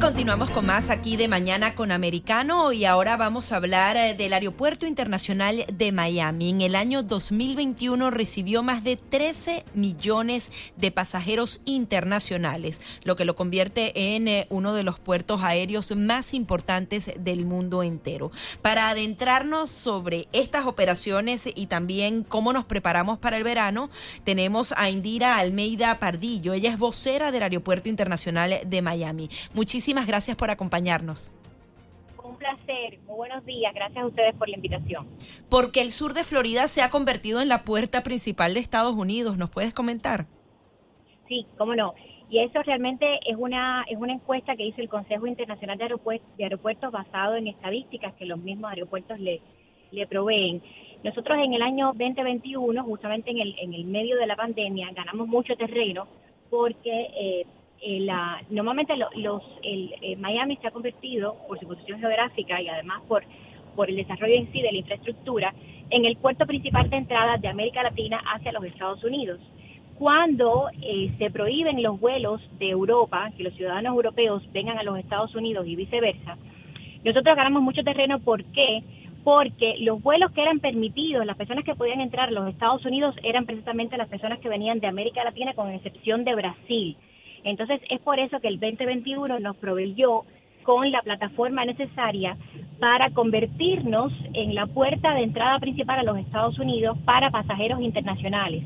Continuamos con más aquí de Mañana con Americano y ahora vamos a hablar eh, del Aeropuerto Internacional de Miami. En el año 2021 recibió más de 13 millones de pasajeros internacionales, lo que lo convierte en eh, uno de los puertos aéreos más importantes del mundo entero. Para adentrarnos sobre estas operaciones y también cómo nos preparamos para el verano, tenemos a Indira Almeida Pardillo. Ella es vocera del Aeropuerto Internacional de Miami. Muchísimas Muchísimas gracias por acompañarnos. Un placer, muy buenos días, gracias a ustedes por la invitación. Porque el sur de Florida se ha convertido en la puerta principal de Estados Unidos, ¿nos puedes comentar? Sí, cómo no. Y eso realmente es una es una encuesta que hizo el Consejo Internacional de Aeropuertos, de Aeropuertos basado en estadísticas que los mismos aeropuertos le, le proveen. Nosotros en el año 2021, justamente en el, en el medio de la pandemia, ganamos mucho terreno porque eh, eh, la, normalmente los, el, eh, Miami se ha convertido, por su posición geográfica y además por, por el desarrollo en sí de la infraestructura, en el puerto principal de entrada de América Latina hacia los Estados Unidos. Cuando eh, se prohíben los vuelos de Europa, que los ciudadanos europeos vengan a los Estados Unidos y viceversa, nosotros ganamos mucho terreno. ¿Por qué? Porque los vuelos que eran permitidos, las personas que podían entrar a los Estados Unidos eran precisamente las personas que venían de América Latina, con excepción de Brasil. Entonces es por eso que el 2021 nos proveyó con la plataforma necesaria para convertirnos en la puerta de entrada principal a los Estados Unidos para pasajeros internacionales.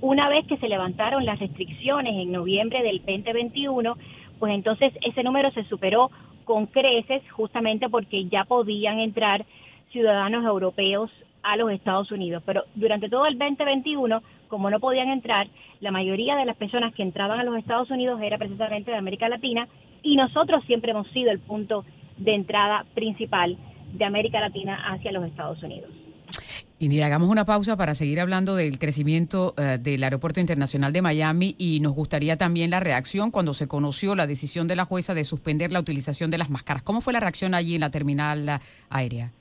Una vez que se levantaron las restricciones en noviembre del 2021, pues entonces ese número se superó con creces justamente porque ya podían entrar ciudadanos europeos a los Estados Unidos. Pero durante todo el 2021, como no podían entrar, la mayoría de las personas que entraban a los Estados Unidos era precisamente de América Latina y nosotros siempre hemos sido el punto de entrada principal de América Latina hacia los Estados Unidos. Indira, hagamos una pausa para seguir hablando del crecimiento eh, del Aeropuerto Internacional de Miami y nos gustaría también la reacción cuando se conoció la decisión de la jueza de suspender la utilización de las máscaras. ¿Cómo fue la reacción allí en la terminal aérea?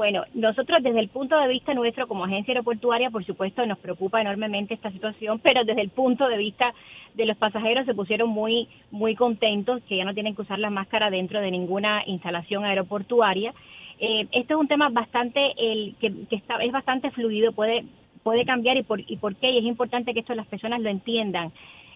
Bueno, nosotros desde el punto de vista nuestro como agencia aeroportuaria, por supuesto, nos preocupa enormemente esta situación, pero desde el punto de vista de los pasajeros se pusieron muy muy contentos que ya no tienen que usar la máscara dentro de ninguna instalación aeroportuaria. Eh, esto es un tema bastante el que, está, es bastante fluido, puede puede cambiar y por y por qué y es importante que esto las personas lo entiendan.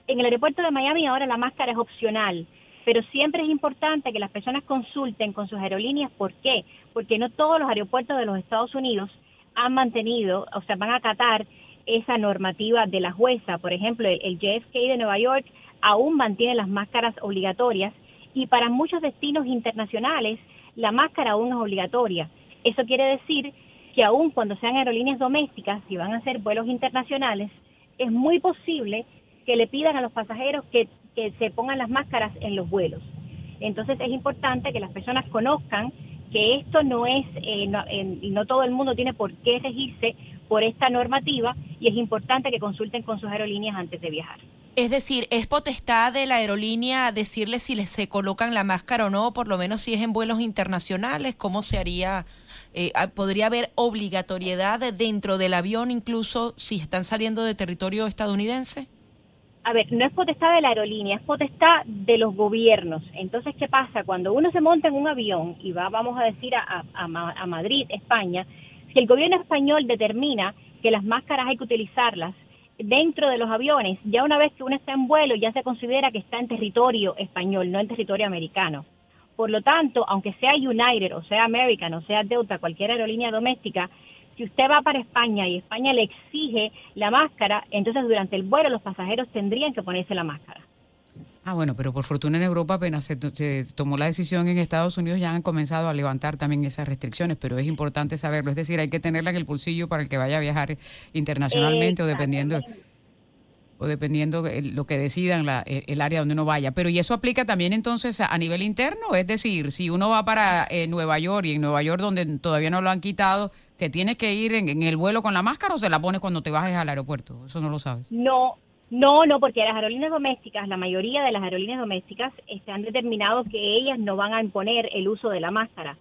En el aeropuerto de Miami ahora la máscara es opcional pero siempre es importante que las personas consulten con sus aerolíneas. ¿Por qué? Porque no todos los aeropuertos de los Estados Unidos han mantenido, o sea, van a acatar esa normativa de la jueza. Por ejemplo, el, JFK de Nueva York aún mantiene las máscaras obligatorias y para muchos destinos internacionales la máscara aún es obligatoria. Eso quiere decir que aún cuando sean aerolíneas domésticas, si van a hacer vuelos internacionales, es muy posible que le pidan a los pasajeros que se pongan las máscaras en los vuelos. Entonces es importante que las personas conozcan que esto no es, eh, no, no todo el mundo tiene por qué regirse por esta normativa y es importante que consulten con sus aerolíneas antes de viajar. Es decir, ¿es potestad de la aerolínea decirles si les se colocan la máscara o no, por lo menos si es en vuelos internacionales? ¿Cómo se haría? Eh, ¿Podría haber obligatoriedad dentro del avión incluso si están saliendo de territorio estadounidense? A ver, no es potestad de la aerolínea, es potestad de los gobiernos. Entonces, ¿qué pasa? Cuando uno se monta en un avión y va, vamos a decir, a, a, Madrid, España, si el gobierno español determina que las máscaras hay que utilizarlas dentro de los aviones, ya una vez que uno está en vuelo, ya se considera que está en territorio español, no en territorio americano. Por lo tanto, aunque sea United o sea American o sea Delta, cualquier aerolínea doméstica, si usted va para España y España le exige la máscara, entonces durante el vuelo los pasajeros tendrían que ponerse la máscara. Ah, bueno, pero por fortuna en Europa apenas se, tomó la decisión en Estados Unidos ya han comenzado a levantar también esas restricciones, pero es importante saberlo, es decir, hay que tenerla en el bolsillo para el que vaya a viajar internacionalmente o dependiendo o dependiendo lo que decidan la, el área donde uno vaya. Pero y eso aplica también entonces a, nivel interno, es decir, si uno va para eh, Nueva York y en Nueva York donde todavía no lo han quitado, ¿te tienes que ir en, el vuelo con la máscara o se la pones cuando te bajes al aeropuerto? Eso no lo sabes. No, No, no, porque las aerolíneas domésticas, la mayoría de las aerolíneas domésticas este, han determinado que ellas no van a imponer el uso de la máscara.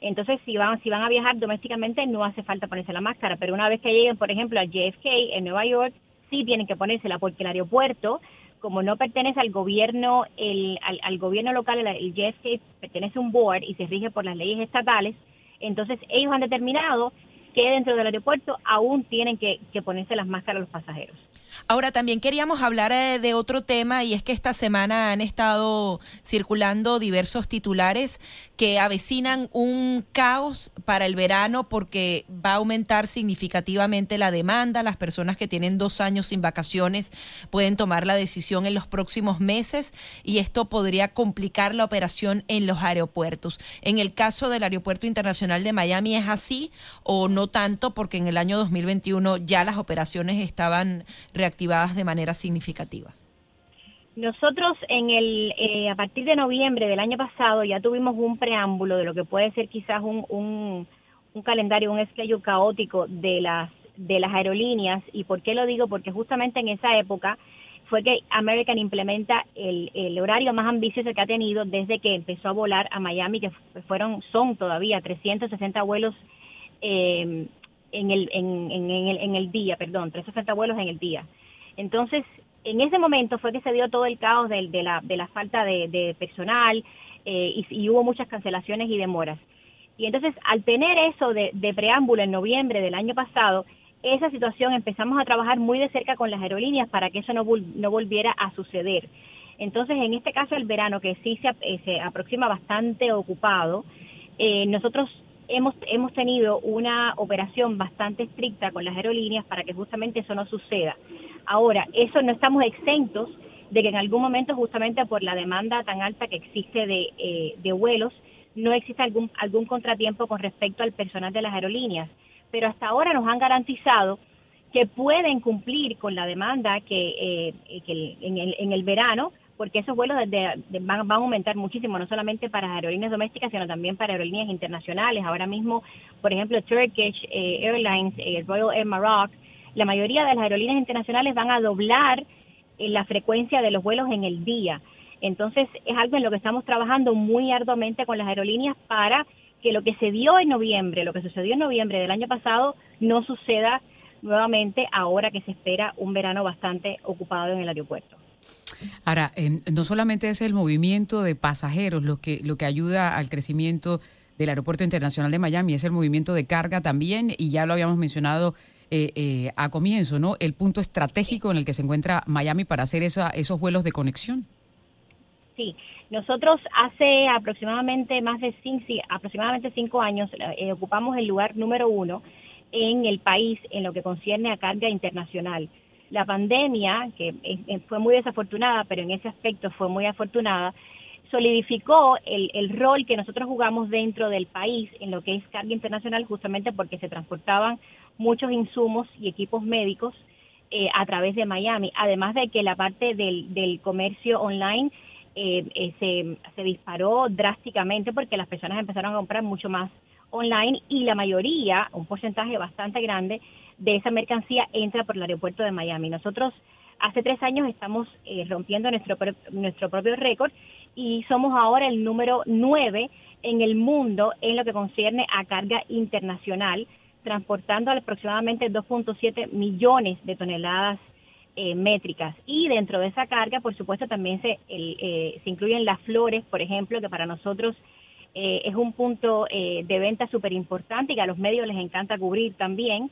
Entonces, si van, si van a viajar domésticamente, no hace falta ponerse la máscara, pero una vez que lleguen, por ejemplo, a JFK en Nueva York, sí tienen que ponérsela, porque el aeropuerto, como no pertenece al gobierno, el, al, gobierno local, el, JFK pertenece a un board y se rige por las leyes estatales, entonces ellos han determinado que dentro del aeropuerto aún tienen que, que ponerse las máscaras los pasajeros. Ahora, también queríamos hablar eh, de otro tema y es que esta semana han estado circulando diversos titulares que avecinan un caos para el verano porque va a aumentar significativamente la demanda. Las personas que tienen dos años sin vacaciones pueden tomar la decisión en los próximos meses y esto podría complicar la operación en los aeropuertos. En el caso del Aeropuerto Internacional de Miami es así o no tanto porque en el año 2021 ya las operaciones estaban reactivadas de manera significativa? Nosotros en el eh, a partir de noviembre del año pasado ya tuvimos un preámbulo de lo que puede ser quizás un, un, calendario, un schedule caótico de las de las aerolíneas y por qué lo digo porque justamente en esa época fue que American implementa el, el horario más ambicioso que ha tenido desde que empezó a volar a Miami que fueron son todavía 360 vuelos eh, en el, en, en, el, en el día, perdón, 360 vuelos en el día. Entonces, en ese momento fue que se dio todo el caos de, de, la, de la falta de, personal eh, y, hubo muchas cancelaciones y demoras. Y entonces, al tener eso de, de preámbulo en noviembre del año pasado, esa situación empezamos a trabajar muy de cerca con las aerolíneas para que eso no, no volviera a suceder. Entonces, en este caso, el verano, que sí se, eh, se aproxima bastante ocupado, eh, nosotros hemos, hemos tenido una operación bastante estricta con las aerolíneas para que justamente eso no suceda. Ahora, eso no estamos exentos de que en algún momento, justamente por la demanda tan alta que existe de, eh, de vuelos, no existe algún, algún contratiempo con respecto al personal de las aerolíneas. Pero hasta ahora nos han garantizado que pueden cumplir con la demanda que, eh, que en, el, en el verano porque esos vuelos van, a aumentar muchísimo, no solamente para aerolíneas domésticas, sino también para aerolíneas internacionales. Ahora mismo, por ejemplo, Turkish eh, Airlines, eh, Royal Air Maroc, la mayoría de las aerolíneas internacionales van a doblar eh, la frecuencia de los vuelos en el día. Entonces, es algo en lo que estamos trabajando muy arduamente con las aerolíneas para que lo que se dio en noviembre, lo que sucedió en noviembre del año pasado, no suceda nuevamente ahora que se espera un verano bastante ocupado en el aeropuerto. Ahora, no solamente es el movimiento de pasajeros lo que, lo que ayuda al crecimiento del Aeropuerto Internacional de Miami, es el movimiento de carga también, y ya lo habíamos mencionado eh, eh, a comienzo, ¿no? El punto estratégico en el que se encuentra Miami para hacer esa, esos vuelos de conexión. Sí, nosotros hace aproximadamente más de cinco, aproximadamente cinco años eh, ocupamos el lugar número uno en el país en lo que concierne a carga internacional la pandemia, que fue muy desafortunada, pero en ese aspecto fue muy afortunada, solidificó el, el, rol que nosotros jugamos dentro del país en lo que es carga internacional, justamente porque se transportaban muchos insumos y equipos médicos eh, a través de Miami, además de que la parte del, del comercio online eh, eh, se, se disparó drásticamente porque las personas empezaron a comprar mucho más online y la mayoría, un porcentaje bastante grande, de esa mercancía entra por el aeropuerto de Miami. Nosotros hace tres años estamos eh, rompiendo nuestro, nuestro propio récord y somos ahora el número nueve en el mundo en lo que concierne a carga internacional, transportando aproximadamente 2.7 millones de toneladas eh, métricas. Y dentro de esa carga, por supuesto, también se, eh, se incluyen las flores, por ejemplo, que para nosotros es un punto de venta súper importante y que a los medios les encanta cubrir también.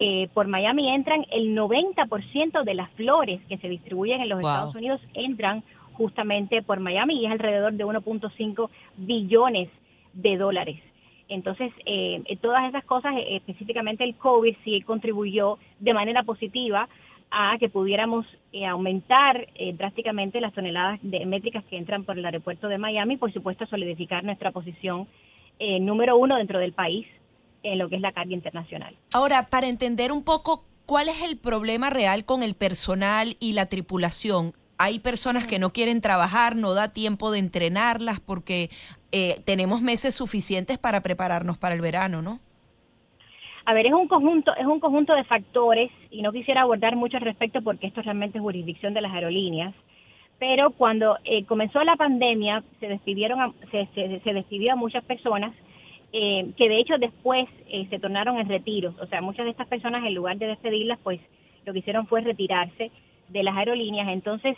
Eh, por Miami entran el 90% de las flores que se distribuyen en los Estados Unidos entran justamente por Miami y es alrededor de 1.5 billones de dólares. Entonces, eh, todas esas cosas, eh, específicamente el COVID, sí contribuyó de manera positiva a que pudiéramos aumentar drásticamente las toneladas de métricas que entran por el aeropuerto de Miami y, por supuesto, solidificar nuestra posición número uno dentro del país en lo que es la carga internacional. Ahora, para entender un poco cuál es el problema real con el personal y la tripulación, hay personas que no quieren trabajar, no da tiempo de entrenarlas porque eh, tenemos meses suficientes para prepararnos para el verano, ¿no? A ver, es un conjunto, es un conjunto de factores y no quisiera abordar mucho al respecto porque esto realmente es jurisdicción de las aerolíneas. Pero cuando eh, comenzó la pandemia se despidieron, se, se, despidió a muchas personas eh, que de hecho después eh, se tornaron en retiros. O sea, muchas de estas personas en lugar de despedirlas, pues lo que hicieron fue retirarse de las aerolíneas. Entonces,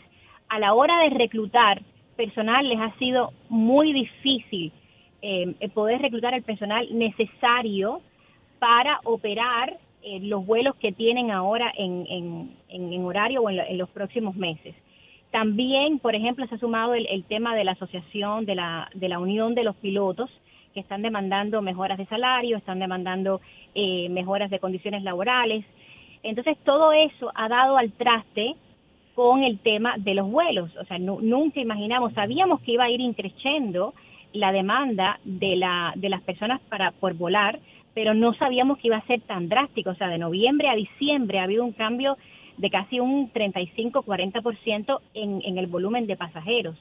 a la hora de reclutar personal les ha sido muy difícil poder reclutar el personal necesario para operar eh, los vuelos que tienen ahora en, horario o en, los próximos meses. También, por ejemplo, se ha sumado el, tema de la asociación, de la, unión de los pilotos, que están demandando mejoras de salario, están demandando eh, mejoras de condiciones laborales. Entonces, todo eso ha dado al traste con el tema de los vuelos. O sea, nunca imaginamos, sabíamos que iba a ir increciendo la demanda de, de las personas para por volar, pero no sabíamos que iba a ser tan drástico. O sea, de noviembre a diciembre ha habido un cambio de casi un 35-40% en, en el volumen de pasajeros.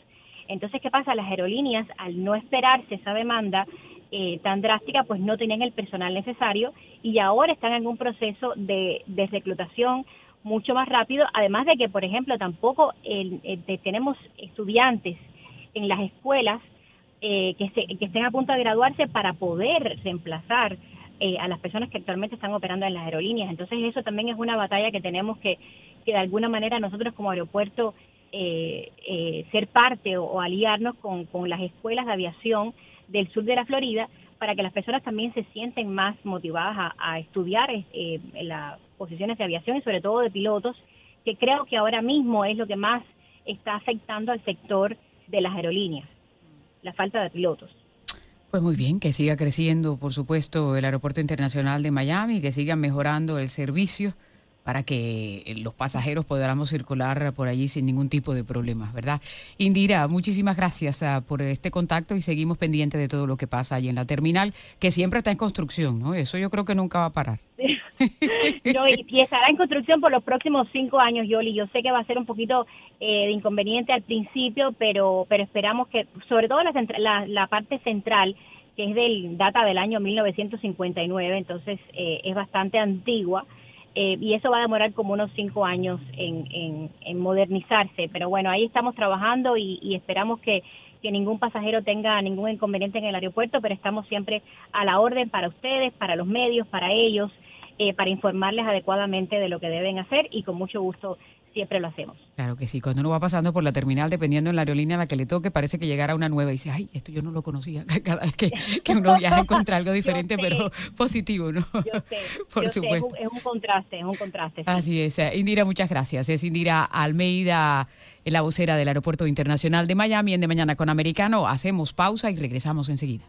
Entonces, ¿qué pasa? Las aerolíneas, al no esperarse esa demanda eh, tan drástica, pues no tenían el personal necesario y ahora están en un proceso de, de reclutación mucho más rápido, además de que, por ejemplo, tampoco tenemos estudiantes en las escuelas eh, que, que estén a punto de graduarse para poder reemplazar eh, a las personas que actualmente están operando en las aerolíneas. Entonces eso también es una batalla que tenemos que, que de alguna manera nosotros como aeropuerto eh, eh, ser parte o, aliarnos con, con, las escuelas de aviación del sur de la Florida para que las personas también se sienten más motivadas a, estudiar en las posiciones de aviación y sobre todo de pilotos, que creo que ahora mismo es lo que más está afectando al sector de las aerolíneas, la falta de pilotos. Pues muy bien, que siga creciendo, por supuesto, el Aeropuerto Internacional de Miami, que siga mejorando el servicio para que los pasajeros podamos circular por allí sin ningún tipo de problemas, ¿verdad? Indira, muchísimas gracias ah, por este contacto y seguimos pendientes de todo lo que pasa allí en la terminal, que siempre está en construcción, ¿no? Eso yo creo que nunca va a parar. no, y, estará en construcción por los próximos cinco años, Yoli. Yo sé que va a ser un poquito eh, de inconveniente al principio, pero, pero esperamos que, sobre todo la, la, parte central, que es del data del año 1959, entonces eh, es bastante antigua. Eh, y eso va a demorar como unos cinco años en, en, modernizarse. Pero bueno, ahí estamos trabajando y, y esperamos que, que ningún pasajero tenga ningún inconveniente en el aeropuerto, pero estamos siempre a la orden para ustedes, para los medios, para ellos. Eh, para informarles adecuadamente de lo que deben hacer y con mucho gusto siempre lo hacemos. Claro que sí, cuando uno va pasando por la terminal, dependiendo en la aerolínea a la que le toque, parece que llegara una nueva y dice, ay, esto yo no lo conocía. Cada vez que, uno viaja encuentra algo diferente, pero positivo, ¿no? Yo sé, por supuesto. es, un, contraste, es un contraste. Así es. Indira, muchas gracias. Es Indira Almeida, la vocera del Aeropuerto Internacional de Miami, en De Mañana con Americano. Hacemos pausa y regresamos enseguida.